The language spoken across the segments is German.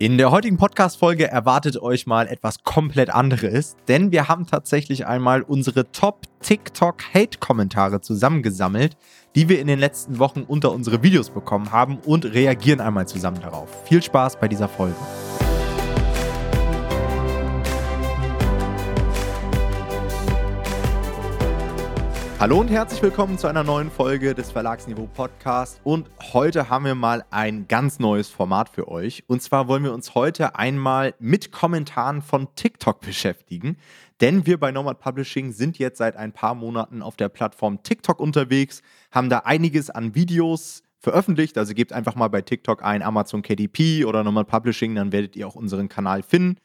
In der heutigen Podcast-Folge erwartet euch mal etwas komplett anderes, denn wir haben tatsächlich einmal unsere Top TikTok-Hate-Kommentare zusammengesammelt, die wir in den letzten Wochen unter unsere Videos bekommen haben und reagieren einmal zusammen darauf. Viel Spaß bei dieser Folge. Hallo und herzlich willkommen zu einer neuen Folge des Verlagsniveau Podcast. Und heute haben wir mal ein ganz neues Format für euch. Und zwar wollen wir uns heute einmal mit Kommentaren von TikTok beschäftigen. Denn wir bei Nomad Publishing sind jetzt seit ein paar Monaten auf der Plattform TikTok unterwegs, haben da einiges an Videos veröffentlicht. Also gebt einfach mal bei TikTok ein Amazon KDP oder Nomad Publishing, dann werdet ihr auch unseren Kanal finden.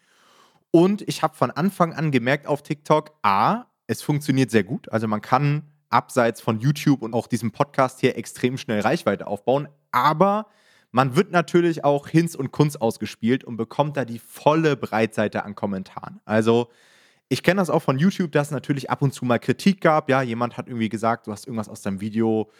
Und ich habe von Anfang an gemerkt auf TikTok, a, es funktioniert sehr gut. Also man kann abseits von YouTube und auch diesem Podcast hier extrem schnell Reichweite aufbauen. Aber man wird natürlich auch Hinz und Kunst ausgespielt und bekommt da die volle Breitseite an Kommentaren. Also ich kenne das auch von YouTube, dass es natürlich ab und zu mal Kritik gab. Ja, jemand hat irgendwie gesagt, du hast irgendwas aus deinem Video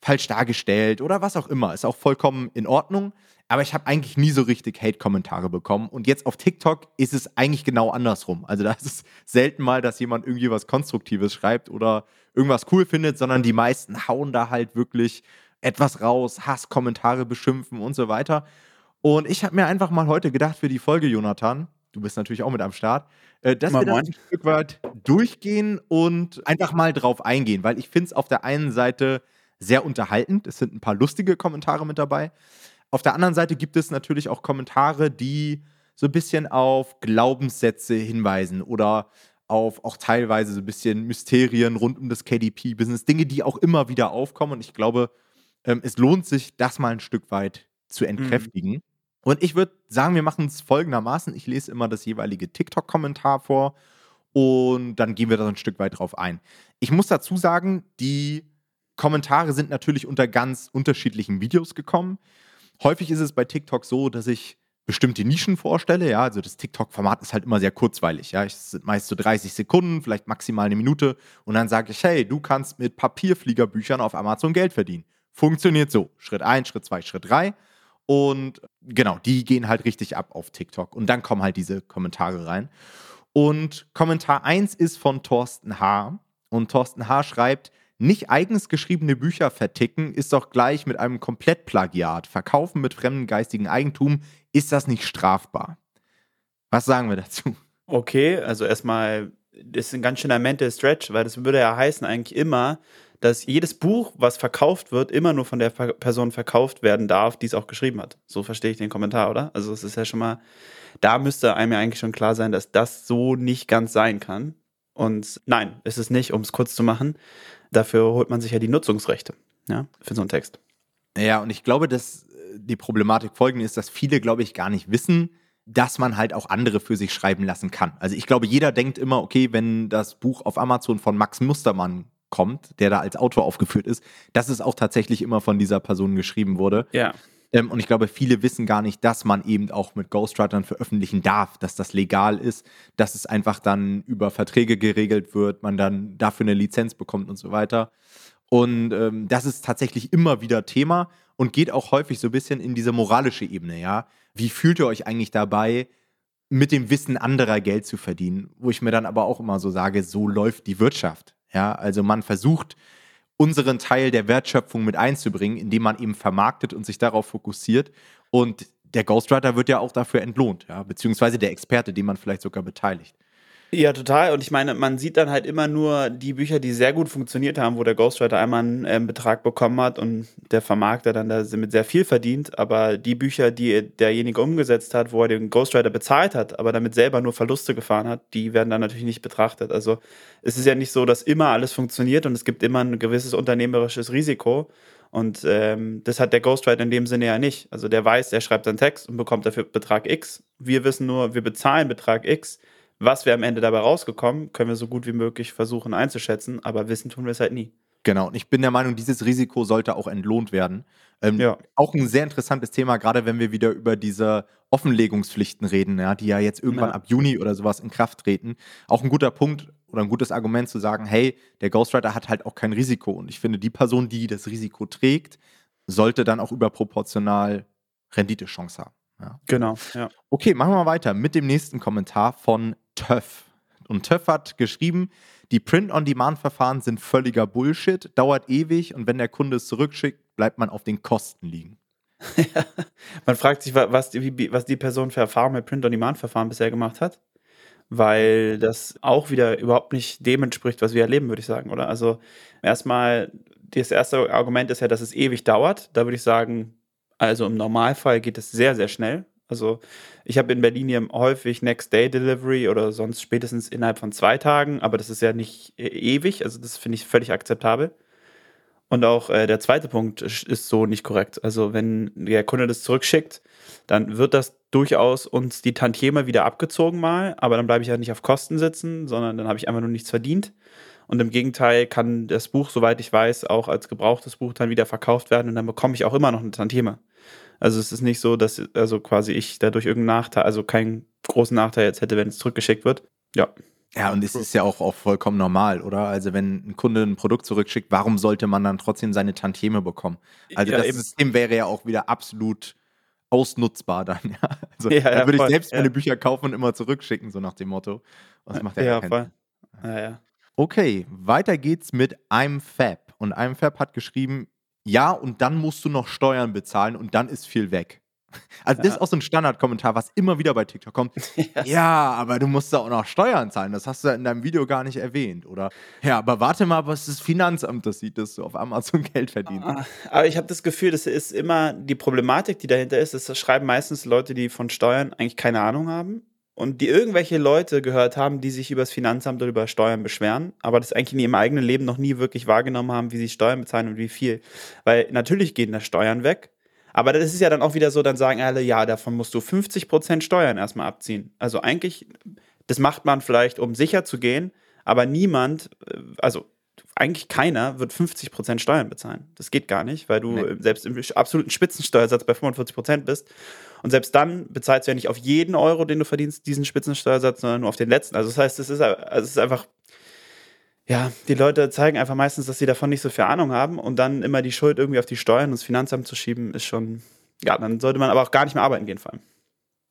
falsch dargestellt oder was auch immer. Ist auch vollkommen in Ordnung. Aber ich habe eigentlich nie so richtig Hate-Kommentare bekommen. Und jetzt auf TikTok ist es eigentlich genau andersrum. Also da ist es selten mal, dass jemand irgendwie was Konstruktives schreibt oder irgendwas cool findet, sondern die meisten hauen da halt wirklich etwas raus, Hasskommentare beschimpfen und so weiter. Und ich habe mir einfach mal heute gedacht für die Folge, Jonathan, du bist natürlich auch mit am Start, äh, dass mal wir das ein Stück weit durchgehen und einfach mal drauf eingehen, weil ich finde es auf der einen Seite sehr unterhaltend. Es sind ein paar lustige Kommentare mit dabei. Auf der anderen Seite gibt es natürlich auch Kommentare, die so ein bisschen auf Glaubenssätze hinweisen oder auf auch teilweise so ein bisschen Mysterien rund um das KDP-Business, Dinge, die auch immer wieder aufkommen. Und ich glaube, ähm, es lohnt sich, das mal ein Stück weit zu mhm. entkräftigen. Mhm. Und ich würde sagen, wir machen es folgendermaßen. Ich lese immer das jeweilige TikTok-Kommentar vor und dann gehen wir da ein Stück weit drauf ein. Ich muss dazu sagen, die Kommentare sind natürlich unter ganz unterschiedlichen Videos gekommen. Häufig ist es bei TikTok so, dass ich bestimmte Nischen vorstelle. Ja, also das TikTok-Format ist halt immer sehr kurzweilig. Ja, es sind meist so 30 Sekunden, vielleicht maximal eine Minute. Und dann sage ich, hey, du kannst mit Papierfliegerbüchern auf Amazon Geld verdienen. Funktioniert so. Schritt 1, Schritt 2, Schritt 3. Und genau, die gehen halt richtig ab auf TikTok. Und dann kommen halt diese Kommentare rein. Und Kommentar 1 ist von Thorsten H. Und Thorsten H. schreibt, nicht eigens geschriebene Bücher verticken ist doch gleich mit einem Komplettplagiat. Verkaufen mit fremdem geistigen Eigentum, ist das nicht strafbar? Was sagen wir dazu? Okay, also erstmal, das ist ein ganz schöner Mental Stretch, weil das würde ja heißen eigentlich immer, dass jedes Buch, was verkauft wird, immer nur von der Person verkauft werden darf, die es auch geschrieben hat. So verstehe ich den Kommentar, oder? Also es ist ja schon mal, da müsste einem ja eigentlich schon klar sein, dass das so nicht ganz sein kann. Und nein, ist es nicht, um es kurz zu machen. Dafür holt man sich ja die Nutzungsrechte ja, für so einen Text. Ja, und ich glaube, dass äh, die Problematik folgende ist, dass viele, glaube ich, gar nicht wissen, dass man halt auch andere für sich schreiben lassen kann. Also ich glaube, jeder denkt immer, okay, wenn das Buch auf Amazon von Max Mustermann kommt, der da als Autor aufgeführt ist, dass es auch tatsächlich immer von dieser Person geschrieben wurde. Ja. Ähm, und ich glaube, viele wissen gar nicht, dass man eben auch mit Ghostwritern veröffentlichen darf, dass das legal ist, dass es einfach dann über Verträge geregelt wird, man dann dafür eine Lizenz bekommt und so weiter. Und ähm, das ist tatsächlich immer wieder Thema und geht auch häufig so ein bisschen in diese moralische Ebene, ja. Wie fühlt ihr euch eigentlich dabei, mit dem Wissen anderer Geld zu verdienen? Wo ich mir dann aber auch immer so sage, so läuft die Wirtschaft. Ja, also man versucht unseren Teil der Wertschöpfung mit einzubringen, indem man eben vermarktet und sich darauf fokussiert. Und der Ghostwriter wird ja auch dafür entlohnt, ja, beziehungsweise der Experte, den man vielleicht sogar beteiligt. Ja, total. Und ich meine, man sieht dann halt immer nur die Bücher, die sehr gut funktioniert haben, wo der Ghostwriter einmal einen ähm, Betrag bekommen hat und der Vermarkter dann damit sehr viel verdient. Aber die Bücher, die derjenige umgesetzt hat, wo er den Ghostwriter bezahlt hat, aber damit selber nur Verluste gefahren hat, die werden dann natürlich nicht betrachtet. Also es ist ja nicht so, dass immer alles funktioniert und es gibt immer ein gewisses unternehmerisches Risiko. Und ähm, das hat der Ghostwriter in dem Sinne ja nicht. Also der weiß, er schreibt einen Text und bekommt dafür Betrag X. Wir wissen nur, wir bezahlen Betrag X was wir am Ende dabei rausgekommen, können wir so gut wie möglich versuchen einzuschätzen, aber wissen tun wir es halt nie. Genau, und ich bin der Meinung, dieses Risiko sollte auch entlohnt werden. Ähm, ja. Auch ein sehr interessantes Thema, gerade wenn wir wieder über diese Offenlegungspflichten reden, ja, die ja jetzt irgendwann ja. ab Juni oder sowas in Kraft treten. Auch ein guter Punkt oder ein gutes Argument zu sagen, hey, der Ghostwriter hat halt auch kein Risiko. Und ich finde, die Person, die das Risiko trägt, sollte dann auch überproportional Renditechance haben. Ja. Genau, ja. Okay, machen wir mal weiter mit dem nächsten Kommentar von Töff. Und Töff hat geschrieben, die Print-on-Demand-Verfahren sind völliger Bullshit, dauert ewig und wenn der Kunde es zurückschickt, bleibt man auf den Kosten liegen. man fragt sich, was die, was die Person für Erfahrungen mit Print-on-Demand-Verfahren bisher gemacht hat, weil das auch wieder überhaupt nicht dem entspricht, was wir erleben, würde ich sagen, oder? Also erstmal, das erste Argument ist ja, dass es ewig dauert. Da würde ich sagen, also im Normalfall geht es sehr, sehr schnell. Also ich habe in Berlin hier häufig Next Day Delivery oder sonst spätestens innerhalb von zwei Tagen, aber das ist ja nicht e-, ewig, also das finde ich völlig akzeptabel. Und auch äh, der zweite Punkt ist so nicht korrekt. Also wenn der Kunde das zurückschickt, dann wird das durchaus uns die Tantieme wieder abgezogen mal, aber dann bleibe ich ja nicht auf Kosten sitzen, sondern dann habe ich einfach nur nichts verdient. Und im Gegenteil kann das Buch, soweit ich weiß, auch als gebrauchtes Buch dann wieder verkauft werden und dann bekomme ich auch immer noch eine Tantieme. Also es ist nicht so, dass also quasi ich dadurch irgendeinen Nachteil, also keinen großen Nachteil jetzt hätte, wenn es zurückgeschickt wird. Ja. Ja, und es ist ja auch, auch vollkommen normal, oder? Also wenn ein Kunde ein Produkt zurückschickt, warum sollte man dann trotzdem seine Tantieme bekommen? Also ja, das eben. System wäre ja auch wieder absolut ausnutzbar dann. Ja? Also ja, da würde ich selbst meine Bücher kaufen und immer zurückschicken, so nach dem Motto. Das macht ja, ja keinen voll. Ja, ja. Okay, weiter geht's mit I'm Fab. Und I'm Fab hat geschrieben, ja, und dann musst du noch Steuern bezahlen und dann ist viel weg. Also, das ist auch so ein Standardkommentar, was immer wieder bei TikTok kommt. Ja. ja, aber du musst da auch noch Steuern zahlen. Das hast du in deinem Video gar nicht erwähnt. Oder, ja, aber warte mal, was das Finanzamt das sieht, dass du auf Amazon Geld verdienst. Ah, aber ich habe das Gefühl, das ist immer die Problematik, die dahinter ist. Das schreiben meistens Leute, die von Steuern eigentlich keine Ahnung haben und die irgendwelche Leute gehört haben, die sich über das Finanzamt oder über Steuern beschweren, aber das eigentlich in ihrem eigenen Leben noch nie wirklich wahrgenommen haben, wie sie Steuern bezahlen und wie viel. Weil natürlich gehen da Steuern weg, aber das ist ja dann auch wieder so, dann sagen alle, ja, davon musst du 50% Steuern erstmal abziehen. Also eigentlich, das macht man vielleicht, um sicher zu gehen, aber niemand, äh, also eigentlich keiner wird 50% Steuern bezahlen. Das geht gar nicht, weil du nee. selbst im absoluten Spitzensteuersatz bei 45% bist. Und selbst dann bezahlst du ja nicht auf jeden Euro, den du verdienst, diesen Spitzensteuersatz, sondern nur auf den letzten. Also das heißt, es ist, also es ist einfach, ja, die Leute zeigen einfach meistens, dass sie davon nicht so viel Ahnung haben und dann immer die Schuld irgendwie auf die Steuern und das Finanzamt zu schieben, ist schon, ja, dann sollte man aber auch gar nicht mehr arbeiten gehen vor allem.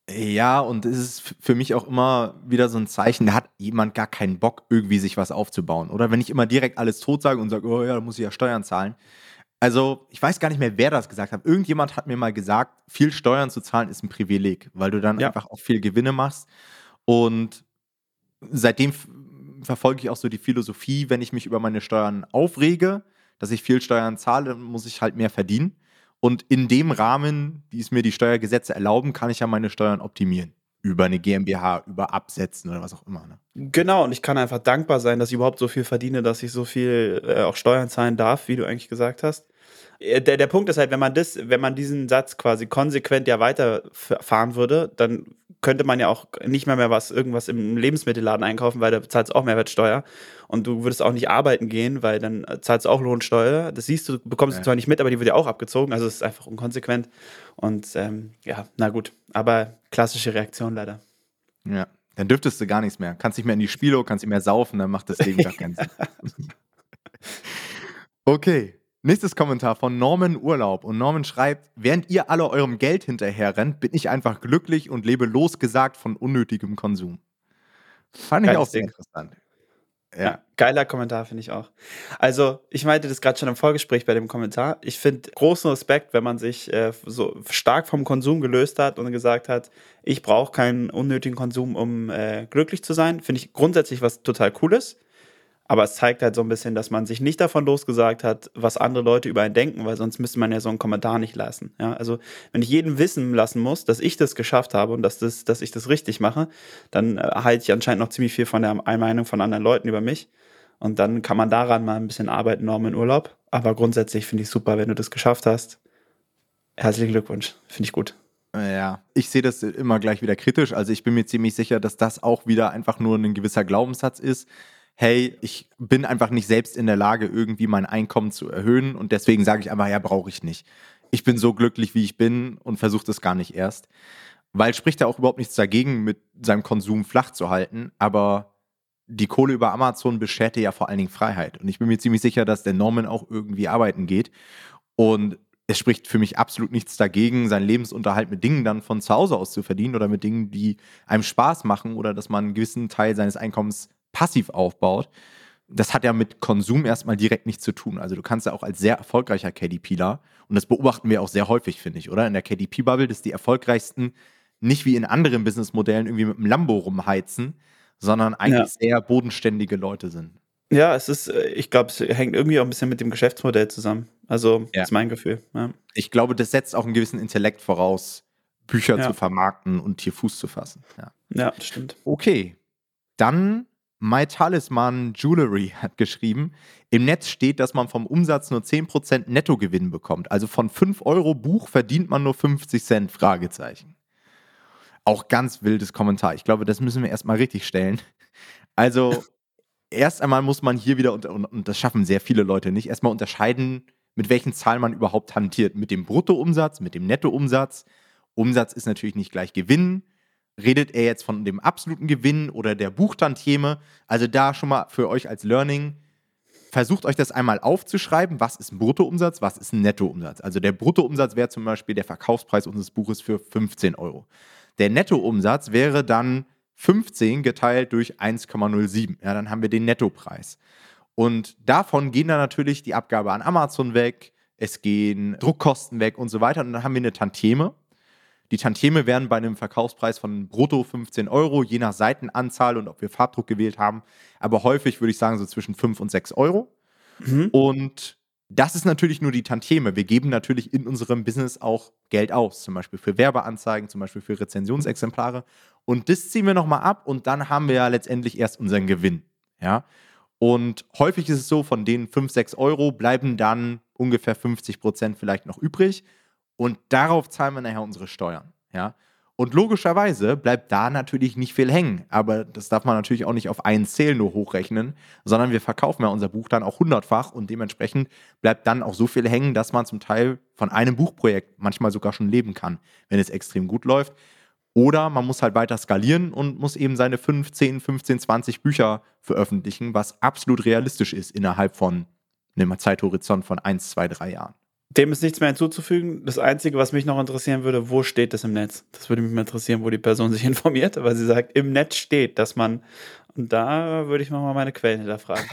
Ja, und es ist für mich auch immer wieder so ein Zeichen, da hat jemand gar keinen Bock, irgendwie sich was aufzubauen. Oder wenn ich immer direkt alles tot sage und sage, oh ja, da muss ich ja Steuern zahlen, also, ich weiß gar nicht mehr, wer das gesagt hat. Irgendjemand hat mir mal gesagt, viel Steuern zu zahlen ist ein Privileg, weil du dann ja. einfach auch viel Gewinne machst. Und seitdem verfolge ich auch so die Philosophie, wenn ich mich über meine Steuern aufrege, dass ich viel Steuern zahle, muss ich halt mehr verdienen. Und in dem Rahmen, wie es mir die Steuergesetze erlauben, kann ich ja meine Steuern optimieren. Über eine GmbH, über Absetzen oder was auch immer. Ne? Genau, und ich kann einfach dankbar sein, dass ich überhaupt so viel verdiene, dass ich so viel äh, auch Steuern zahlen darf, wie du eigentlich gesagt hast. Äh, der, der Punkt ist halt, wenn man das, wenn man diesen Satz quasi konsequent ja weiterfahren würde, dann könnte man ja auch nicht mehr mehr was, irgendwas im Lebensmittelladen einkaufen, weil da zahlst du auch Mehrwertsteuer. Und du würdest auch nicht arbeiten gehen, weil dann zahlst du auch Lohnsteuer. Das siehst du, bekommst ja. du zwar nicht mit, aber die wird ja auch abgezogen. Also es ist einfach unkonsequent. Und ähm, ja, na gut. Aber klassische Reaktion leider. Ja, dann dürftest du gar nichts mehr. Kannst nicht mehr in die Spiele, kannst nicht mehr saufen, dann macht das Leben gar keinen Sinn. okay. Nächstes Kommentar von Norman Urlaub. Und Norman schreibt: Während ihr alle eurem Geld hinterher rennt, bin ich einfach glücklich und lebe losgesagt von unnötigem Konsum. Fand ich Geiles auch sehr Ding. interessant. Ja. ja. geiler Kommentar, finde ich auch. Also, ich meinte das gerade schon im Vorgespräch bei dem Kommentar. Ich finde großen Respekt, wenn man sich äh, so stark vom Konsum gelöst hat und gesagt hat, ich brauche keinen unnötigen Konsum, um äh, glücklich zu sein. Finde ich grundsätzlich was total Cooles. Aber es zeigt halt so ein bisschen, dass man sich nicht davon losgesagt hat, was andere Leute über einen denken, weil sonst müsste man ja so einen Kommentar nicht lassen. Ja, also wenn ich jeden wissen lassen muss, dass ich das geschafft habe und dass, das, dass ich das richtig mache, dann äh, halte ich anscheinend noch ziemlich viel von der Meinung von anderen Leuten über mich. Und dann kann man daran mal ein bisschen arbeiten, Norm in Urlaub. Aber grundsätzlich finde ich super, wenn du das geschafft hast. Herzlichen Glückwunsch. Finde ich gut. Ja, ich sehe das immer gleich wieder kritisch. Also ich bin mir ziemlich sicher, dass das auch wieder einfach nur ein gewisser Glaubenssatz ist hey, ich bin einfach nicht selbst in der Lage, irgendwie mein Einkommen zu erhöhen und deswegen sage ich einfach, ja, brauche ich nicht. Ich bin so glücklich, wie ich bin und versuche das gar nicht erst. Weil spricht ja auch überhaupt nichts dagegen, mit seinem Konsum flach zu halten, aber die Kohle über Amazon beschert dir ja vor allen Dingen Freiheit. Und ich bin mir ziemlich sicher, dass der Norman auch irgendwie arbeiten geht. Und es spricht für mich absolut nichts dagegen, seinen Lebensunterhalt mit Dingen dann von zu Hause aus zu verdienen oder mit Dingen, die einem Spaß machen oder dass man einen gewissen Teil seines Einkommens passiv aufbaut. Das hat ja mit Konsum erstmal direkt nichts zu tun. Also du kannst ja auch als sehr erfolgreicher KDPler, und das beobachten wir auch sehr häufig, finde ich, oder? In der KDP-Bubble, dass die erfolgreichsten nicht wie in anderen Businessmodellen irgendwie mit einem Lambo rumheizen, sondern eigentlich ja. sehr bodenständige Leute sind. Ja, es ist, äh, ich glaube, es hängt irgendwie auch ein bisschen mit dem Geschäftsmodell zusammen. Also, ja. ist mein Gefühl. Ja. Ich glaube, das setzt auch einen gewissen Intellekt voraus, Bücher ja. zu vermarkten und hier Fuß zu fassen. Ja, ja das stimmt. Okay. Dann My Talisman Jewelry hat geschrieben, im Netz steht, dass man vom Umsatz nur 10% Nettogewinn bekommt. Also von 5 Euro Buch verdient man nur 50 Cent, Fragezeichen. Auch ganz wildes Kommentar. Ich glaube, das müssen wir erstmal richtig stellen. Also erst einmal muss man hier wieder, und das schaffen sehr viele Leute nicht, erstmal unterscheiden, mit welchen Zahlen man überhaupt hantiert. Mit dem Bruttoumsatz, mit dem Nettoumsatz. Umsatz ist natürlich nicht gleich Gewinn. Redet er jetzt von dem absoluten Gewinn oder der Buchtantieme? Also da schon mal für euch als Learning, versucht euch das einmal aufzuschreiben. Was ist ein Bruttoumsatz, was ist ein Nettoumsatz? Also der Bruttoumsatz wäre zum Beispiel der Verkaufspreis unseres Buches für 15 Euro. Der Nettoumsatz wäre dann 15 geteilt durch 1,07. Ja, dann haben wir den Nettopreis. Und davon gehen dann natürlich die Abgabe an Amazon weg, es gehen Druckkosten weg und so weiter. Und dann haben wir eine Tantieme. Die Tantieme werden bei einem Verkaufspreis von brutto 15 Euro, je nach Seitenanzahl und ob wir Farbdruck gewählt haben, aber häufig würde ich sagen so zwischen 5 und 6 Euro. Mhm. Und das ist natürlich nur die Tantieme. Wir geben natürlich in unserem Business auch Geld aus, zum Beispiel für Werbeanzeigen, zum Beispiel für Rezensionsexemplare. Und das ziehen wir nochmal ab und dann haben wir ja letztendlich erst unseren Gewinn. Ja. Und häufig ist es so, von den 5, 6 Euro bleiben dann ungefähr 50 Prozent vielleicht noch übrig. Und darauf zahlen wir nachher unsere Steuern. Ja. Und logischerweise bleibt da natürlich nicht viel hängen. Aber das darf man natürlich auch nicht auf einen Sale nur hochrechnen, sondern wir verkaufen ja unser Buch dann auch hundertfach und dementsprechend bleibt dann auch so viel hängen, dass man zum Teil von einem Buchprojekt manchmal sogar schon leben kann, wenn es extrem gut läuft. Oder man muss halt weiter skalieren und muss eben seine 5, 10, 15, 20 Bücher veröffentlichen, was absolut realistisch ist innerhalb von einem Zeithorizont von 1, 2, 3 Jahren. Dem ist nichts mehr hinzuzufügen. Das Einzige, was mich noch interessieren würde, wo steht das im Netz? Das würde mich mal interessieren, wo die Person sich informiert, weil sie sagt, im Netz steht, dass man. Und da würde ich mal meine Quellen hinterfragen.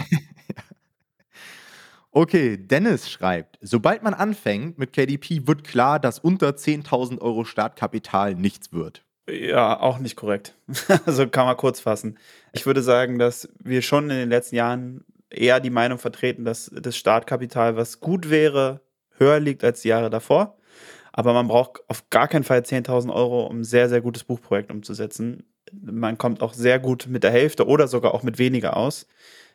okay, Dennis schreibt: Sobald man anfängt mit KDP, wird klar, dass unter 10.000 Euro Startkapital nichts wird. Ja, auch nicht korrekt. also kann man kurz fassen. Ich würde sagen, dass wir schon in den letzten Jahren eher die Meinung vertreten, dass das Startkapital, was gut wäre, höher liegt als die Jahre davor. Aber man braucht auf gar keinen Fall 10.000 Euro, um ein sehr, sehr gutes Buchprojekt umzusetzen. Man kommt auch sehr gut mit der Hälfte oder sogar auch mit weniger aus.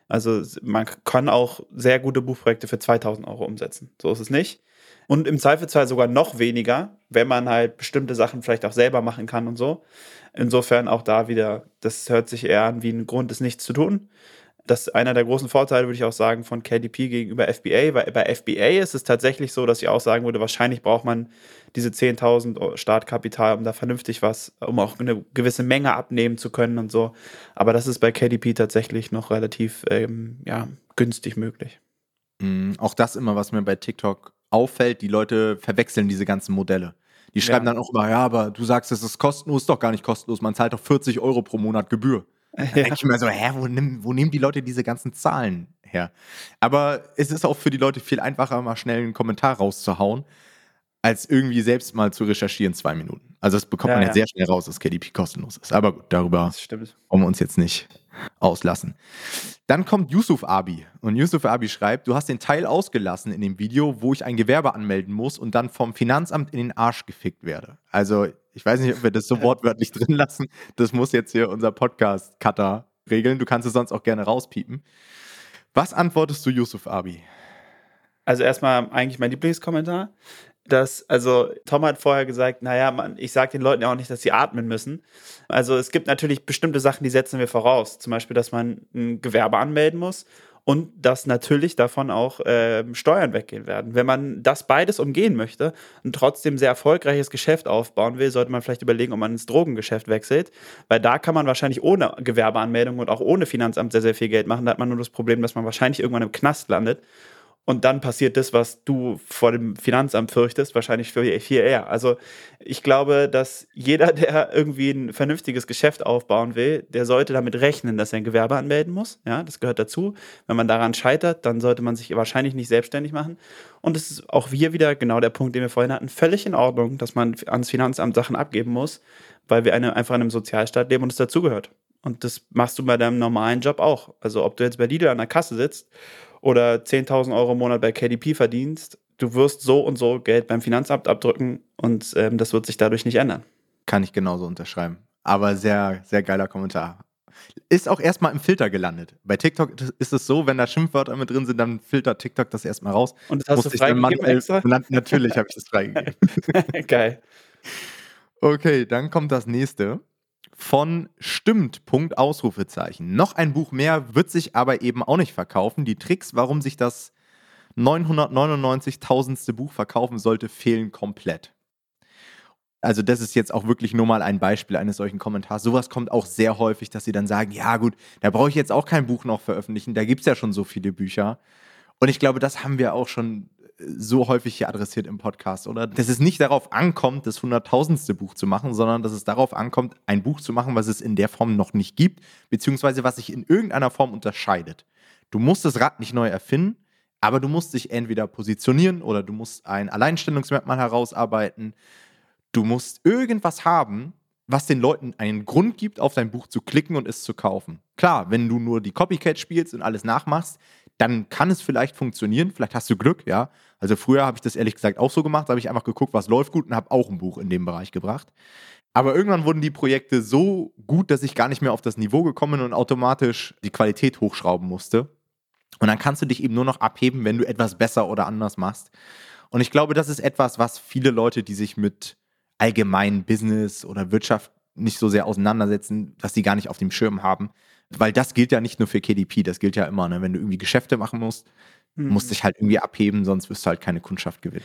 Also man kann auch sehr gute Buchprojekte für 2.000 Euro umsetzen. So ist es nicht. Und im Zweifelsfall sogar noch weniger, wenn man halt bestimmte Sachen vielleicht auch selber machen kann und so. Insofern auch da wieder, das hört sich eher an wie ein Grund, es nicht zu tun das ist einer der großen Vorteile, würde ich auch sagen, von KDP gegenüber FBA, weil bei FBA ist es tatsächlich so, dass ich auch sagen würde, wahrscheinlich braucht man diese 10.000 Startkapital, um da vernünftig was, um auch eine gewisse Menge abnehmen zu können und so. Aber das ist bei KDP tatsächlich noch relativ ähm, ja, günstig möglich. Mhm, auch das immer, was mir bei TikTok auffällt, die Leute verwechseln diese ganzen Modelle. Die schreiben ja. dann auch immer, ja, aber du sagst, es ist kostenlos, ist doch gar nicht kostenlos, man zahlt doch 40 Euro pro Monat Gebühr. Da ja. denke ich mir so, hä, wo, nimm, wo nehmen die Leute diese ganzen Zahlen her? Aber es ist auch für die Leute viel einfacher, mal schnell einen Kommentar rauszuhauen, als irgendwie selbst mal zu recherchieren, zwei Minuten. Also das bekommt ja, man ja, sehr schnell raus, dass KDP kostenlos ist. Aber gut, darüber wollen wir uns jetzt nicht auslassen. Dann kommt Yusuf Abi. Und Yusuf Abi schreibt, du hast den Teil ausgelassen in dem Video, wo ich ein Gewerbe anmelden muss und dann vom Finanzamt in den Arsch gefickt werde. Also ich weiß nicht, ob wir das so wortwörtlich drin lassen. Das muss jetzt hier unser Podcast-Cutter regeln. Du kannst es sonst auch gerne rauspiepen. Was antwortest du Yusuf Abi? Also erstmal eigentlich mein Lieblingskommentar dass, also Tom hat vorher gesagt, naja, man, ich sage den Leuten ja auch nicht, dass sie atmen müssen. Also es gibt natürlich bestimmte Sachen, die setzen wir voraus. Zum Beispiel, dass man ein Gewerbe anmelden muss und dass natürlich davon auch äh, Steuern weggehen werden. Wenn man das beides umgehen möchte und trotzdem sehr erfolgreiches Geschäft aufbauen will, sollte man vielleicht überlegen, ob man ins Drogengeschäft wechselt, weil da kann man wahrscheinlich ohne Gewerbeanmeldung und auch ohne Finanzamt sehr, sehr viel Geld machen. Da hat man nur das Problem, dass man wahrscheinlich irgendwann im Knast landet und dann passiert das, was du vor dem Finanzamt fürchtest, wahrscheinlich viel, viel eher. Also ich glaube, dass jeder, der irgendwie ein vernünftiges Geschäft aufbauen will, der sollte damit rechnen, dass er ein Gewerbe anmelden muss. Ja, das gehört dazu. Wenn man daran scheitert, dann sollte man sich wahrscheinlich nicht selbstständig machen. Und es ist auch hier wieder genau der Punkt, den wir vorhin hatten, völlig in Ordnung, dass man ans Finanzamt Sachen abgeben muss, weil wir eine, einfach in einem Sozialstaat leben und es dazugehört. Und das machst du bei deinem normalen Job auch. Also ob du jetzt bei Lidl an der Kasse sitzt oder 10.000 Euro im Monat bei KDP verdienst, du wirst so und so Geld beim Finanzamt abdrücken und ähm, das wird sich dadurch nicht ändern. Kann ich genauso unterschreiben. Aber sehr, sehr geiler Kommentar. Ist auch erstmal im Filter gelandet. Bei TikTok ist es so, wenn da Schimpfwörter mit drin sind, dann filtert TikTok das erstmal raus. Und das hast Musste du freigegeben extra? Natürlich habe ich das freigegeben. Geil. Okay, dann kommt das nächste von Stimmt, Punkt, Ausrufezeichen. Noch ein Buch mehr wird sich aber eben auch nicht verkaufen. Die Tricks, warum sich das 999.000. Buch verkaufen sollte, fehlen komplett. Also das ist jetzt auch wirklich nur mal ein Beispiel eines solchen Kommentars. Sowas kommt auch sehr häufig, dass sie dann sagen, ja gut, da brauche ich jetzt auch kein Buch noch veröffentlichen, da gibt es ja schon so viele Bücher. Und ich glaube, das haben wir auch schon so häufig hier adressiert im Podcast, oder? Dass es nicht darauf ankommt, das hunderttausendste Buch zu machen, sondern dass es darauf ankommt, ein Buch zu machen, was es in der Form noch nicht gibt, beziehungsweise was sich in irgendeiner Form unterscheidet. Du musst das Rad nicht neu erfinden, aber du musst dich entweder positionieren oder du musst ein Alleinstellungsmerkmal herausarbeiten. Du musst irgendwas haben, was den Leuten einen Grund gibt, auf dein Buch zu klicken und es zu kaufen. Klar, wenn du nur die Copycat spielst und alles nachmachst, dann kann es vielleicht funktionieren. Vielleicht hast du Glück, ja. Also früher habe ich das ehrlich gesagt auch so gemacht, da habe ich einfach geguckt, was läuft gut und habe auch ein Buch in dem Bereich gebracht. Aber irgendwann wurden die Projekte so gut, dass ich gar nicht mehr auf das Niveau gekommen bin und automatisch die Qualität hochschrauben musste. Und dann kannst du dich eben nur noch abheben, wenn du etwas besser oder anders machst. Und ich glaube, das ist etwas, was viele Leute, die sich mit allgemeinen Business oder Wirtschaft nicht so sehr auseinandersetzen, dass sie gar nicht auf dem Schirm haben. Weil das gilt ja nicht nur für KDP, das gilt ja immer, ne? wenn du irgendwie Geschäfte machen musst, mhm. musst dich halt irgendwie abheben, sonst wirst du halt keine Kundschaft gewinnen.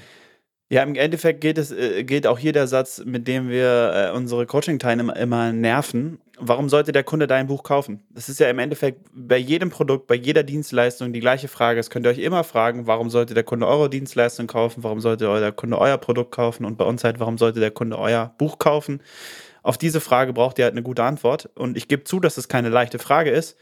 Ja, im Endeffekt gilt, es, äh, gilt auch hier der Satz, mit dem wir äh, unsere Coaching-Teilnehmer immer nerven. Warum sollte der Kunde dein Buch kaufen? Das ist ja im Endeffekt bei jedem Produkt, bei jeder Dienstleistung die gleiche Frage. Das könnt ihr euch immer fragen, warum sollte der Kunde eure Dienstleistung kaufen? Warum sollte der Kunde euer Produkt kaufen? Und bei uns halt, warum sollte der Kunde euer Buch kaufen? Auf diese Frage braucht ihr halt eine gute Antwort. Und ich gebe zu, dass es keine leichte Frage ist,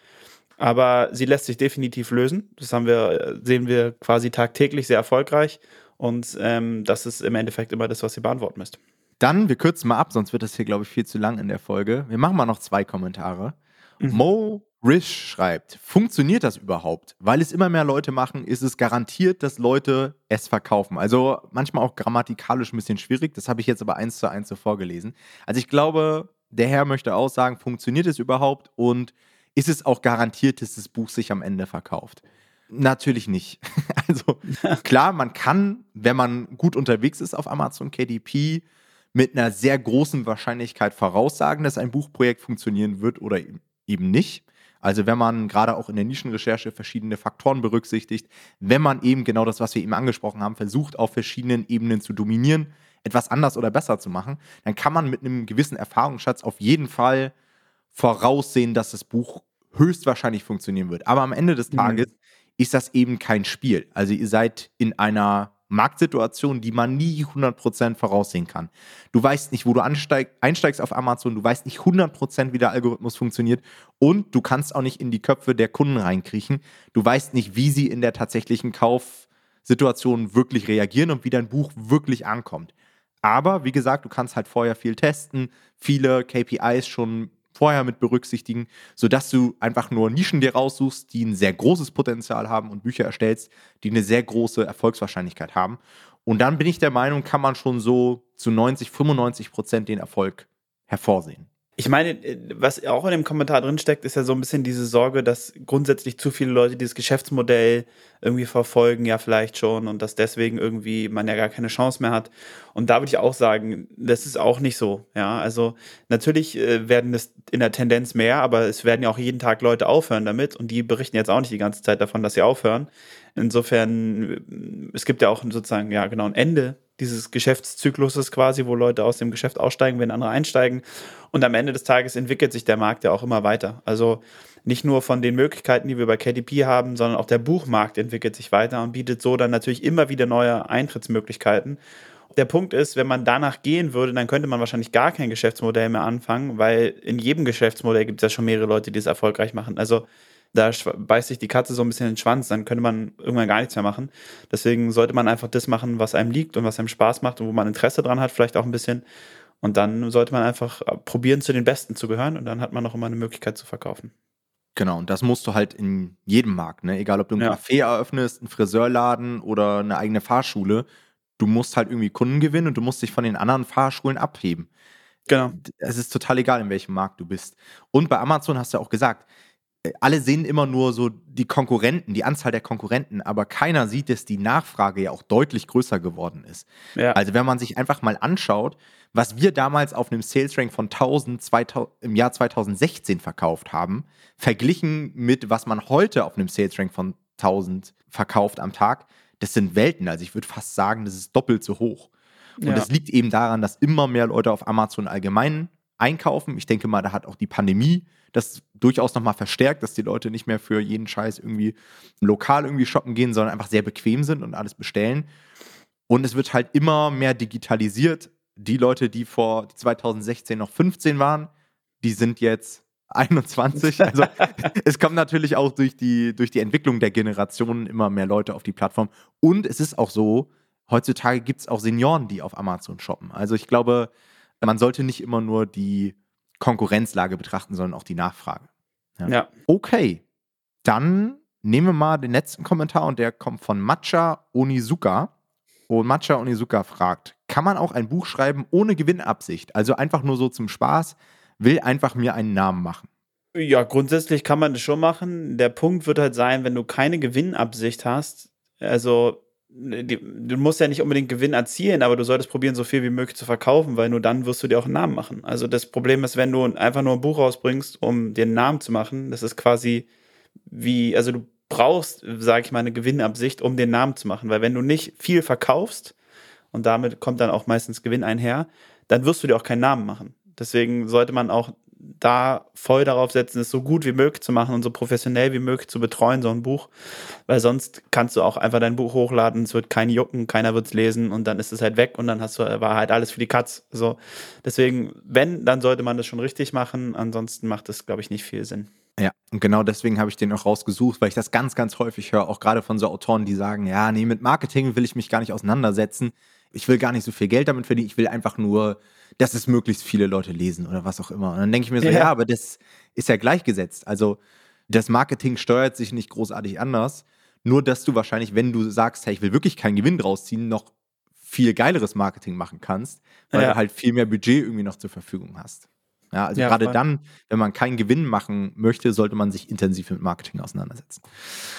aber sie lässt sich definitiv lösen. Das haben wir, sehen wir quasi tagtäglich sehr erfolgreich. Und ähm, das ist im Endeffekt immer das, was ihr beantworten müsst. Dann, wir kürzen mal ab, sonst wird das hier, glaube ich, viel zu lang in der Folge. Wir machen mal noch zwei Kommentare. Mhm. Mo Rish schreibt, funktioniert das überhaupt? Weil es immer mehr Leute machen, ist es garantiert, dass Leute es verkaufen. Also manchmal auch grammatikalisch ein bisschen schwierig. Das habe ich jetzt aber eins zu eins so vorgelesen. Also ich glaube, der Herr möchte auch sagen, funktioniert es überhaupt und ist es auch garantiert, dass das Buch sich am Ende verkauft? Natürlich nicht. Also klar, man kann, wenn man gut unterwegs ist auf Amazon KDP, mit einer sehr großen Wahrscheinlichkeit voraussagen, dass ein Buchprojekt funktionieren wird oder eben nicht. Also wenn man gerade auch in der Nischenrecherche verschiedene Faktoren berücksichtigt, wenn man eben genau das, was wir eben angesprochen haben, versucht auf verschiedenen Ebenen zu dominieren, etwas anders oder besser zu machen, dann kann man mit einem gewissen Erfahrungsschatz auf jeden Fall voraussehen, dass das Buch höchstwahrscheinlich funktionieren wird. Aber am Ende des mhm. Tages mhm. ist das eben kein Spiel. Also ihr seid in einer Marktsituationen, die man nie 100% voraussehen kann. Du weißt nicht, wo du ansteig, einsteigst auf Amazon, du weißt nicht 100%, wie der Algorithmus funktioniert und du kannst auch nicht in die Köpfe der Kunden reinkriechen. Du weißt nicht, wie sie in der tatsächlichen Kaufsituation wirklich reagieren und wie dein Buch wirklich ankommt. Aber wie gesagt, du kannst halt vorher viel testen, viele KPIs schon vorher mit berücksichtigen, sodass du einfach nur Nischen dir raussuchst, die ein sehr großes Potenzial haben und Bücher erstellst, die eine sehr große Erfolgswahrscheinlichkeit haben. Und dann bin ich der Meinung, kann man schon so zu 90, 95 Prozent den Erfolg hervorsehen. Ich meine, äh, was auch in dem Kommentar drin steckt, ist ja so ein bisschen diese Sorge, dass grundsätzlich zu viele Leute dieses Geschäftsmodell irgendwie verfolgen, ja vielleicht schon, und dass deswegen irgendwie man ja gar keine Chance mehr hat. Und da würde ich auch sagen, das ist auch nicht so. Ja, also natürlich äh, werden es in der Tendenz mehr, aber es werden ja auch jeden Tag Leute aufhören damit und die berichten jetzt auch nicht die ganze Zeit davon, dass sie aufhören. Insofern, es gibt ja auch sozusagen, ja, genau, ein Ende dieses Geschäftszykluses quasi, wo Leute aus dem Geschäft aussteigen, wenn andere einsteigen. Und am Ende des Tages entwickelt sich der Markt ja auch immer weiter. Also nicht nur von den Möglichkeiten, die wir bei KDP haben, sondern auch der Buchmarkt entwickelt sich weiter und bietet so dann natürlich immer wieder neue Eintrittsmöglichkeiten. Der Punkt ist, wenn man danach gehen würde, dann könnte man wahrscheinlich gar kein Geschäftsmodell mehr anfangen, weil in jedem Geschäftsmodell gibt es ja schon mehrere Leute, die es erfolgreich machen. Also da beißt sich die Katze so ein bisschen in den Schwanz, dann könnte man irgendwann gar nichts mehr machen. Deswegen sollte man einfach das machen, was einem liegt und was einem Spaß macht und wo man Interesse dran hat, vielleicht auch ein bisschen. Und dann sollte man einfach probieren, zu den Besten zu gehören und dann hat man auch immer eine Möglichkeit zu verkaufen. Genau, und das musst du halt in jedem Markt, ne? Egal ob du ein ja. Café eröffnest, einen Friseurladen oder eine eigene Fahrschule, du musst halt irgendwie Kunden gewinnen und du musst dich von den anderen Fahrschulen abheben. Genau. Es ist total egal, in welchem Markt du bist. Und bei Amazon hast du auch gesagt, äh, alle sehen immer nur so die Konkurrenten, die Anzahl der Konkurrenten, aber keiner sieht, dass die Nachfrage ja auch deutlich größer geworden ist. Ja. Also wenn man sich einfach mal anschaut, was wir damals auf einem Sales Rank von 1000 2000, im Jahr 2016 verkauft haben, verglichen mit was man heute auf einem Sales Rank von 1000 verkauft am Tag, das sind Welten. Also ich würde fast sagen, das ist doppelt so hoch. Und ja. das liegt eben daran, dass immer mehr Leute auf Amazon allgemein einkaufen. Ich denke mal, da hat auch die Pandemie das durchaus nochmal verstärkt, dass die Leute nicht mehr für jeden Scheiß irgendwie lokal irgendwie shoppen gehen, sondern einfach sehr bequem sind und alles bestellen. Und es wird halt immer mehr digitalisiert die Leute, die vor 2016 noch 15 waren, die sind jetzt 21. Also es kommen natürlich auch durch die, durch die Entwicklung der Generationen immer mehr Leute auf die Plattform. Und es ist auch so, heutzutage gibt es auch Senioren, die auf Amazon shoppen. Also ich glaube, man sollte nicht immer nur die Konkurrenzlage betrachten, sondern auch die Nachfrage. Ja. ja. Okay, dann nehmen wir mal den letzten Kommentar und der kommt von Matcha Onizuka. Und Matcha Onizuka fragt, kann man auch ein Buch schreiben ohne Gewinnabsicht? Also einfach nur so zum Spaß, will einfach mir einen Namen machen. Ja, grundsätzlich kann man das schon machen. Der Punkt wird halt sein, wenn du keine Gewinnabsicht hast, also die, du musst ja nicht unbedingt Gewinn erzielen, aber du solltest probieren, so viel wie möglich zu verkaufen, weil nur dann wirst du dir auch einen Namen machen. Also das Problem ist, wenn du einfach nur ein Buch rausbringst, um dir einen Namen zu machen, das ist quasi wie, also du brauchst, sage ich mal, eine Gewinnabsicht, um den Namen zu machen. Weil wenn du nicht viel verkaufst, und damit kommt dann auch meistens Gewinn einher, dann wirst du dir auch keinen Namen machen. Deswegen sollte man auch da voll darauf setzen, es so gut wie möglich zu machen und so professionell wie möglich zu betreuen, so ein Buch. Weil sonst kannst du auch einfach dein Buch hochladen, es wird kein jucken, keiner wird es lesen und dann ist es halt weg und dann hast du, war halt alles für die Katz. So. Deswegen, wenn, dann sollte man das schon richtig machen. Ansonsten macht es, glaube ich, nicht viel Sinn. Ja, und genau deswegen habe ich den auch rausgesucht, weil ich das ganz, ganz häufig höre, auch gerade von so Autoren, die sagen, ja, nee, mit Marketing will ich mich gar nicht auseinandersetzen. Ich will gar nicht so viel Geld damit verdienen, ich will einfach nur, dass es möglichst viele Leute lesen oder was auch immer. Und dann denke ich mir so, ja. ja, aber das ist ja gleichgesetzt. Also das Marketing steuert sich nicht großartig anders. Nur, dass du wahrscheinlich, wenn du sagst, hey, ich will wirklich keinen Gewinn draus ziehen, noch viel geileres Marketing machen kannst, weil ja. du halt viel mehr Budget irgendwie noch zur Verfügung hast. Ja, also ja, gerade voll. dann, wenn man keinen Gewinn machen möchte, sollte man sich intensiv mit Marketing auseinandersetzen.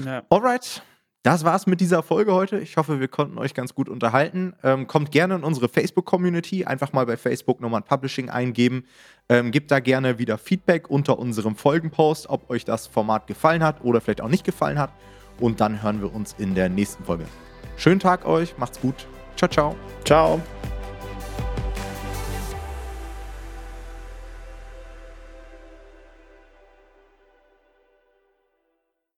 Ja. Alright. Das war's mit dieser Folge heute. Ich hoffe, wir konnten euch ganz gut unterhalten. Ähm, kommt gerne in unsere Facebook-Community. Einfach mal bei Facebook nochmal Publishing eingeben. Ähm, gebt da gerne wieder Feedback unter unserem Folgenpost, ob euch das Format gefallen hat oder vielleicht auch nicht gefallen hat. Und dann hören wir uns in der nächsten Folge. Schönen Tag euch, macht's gut. Ciao, ciao. Ciao.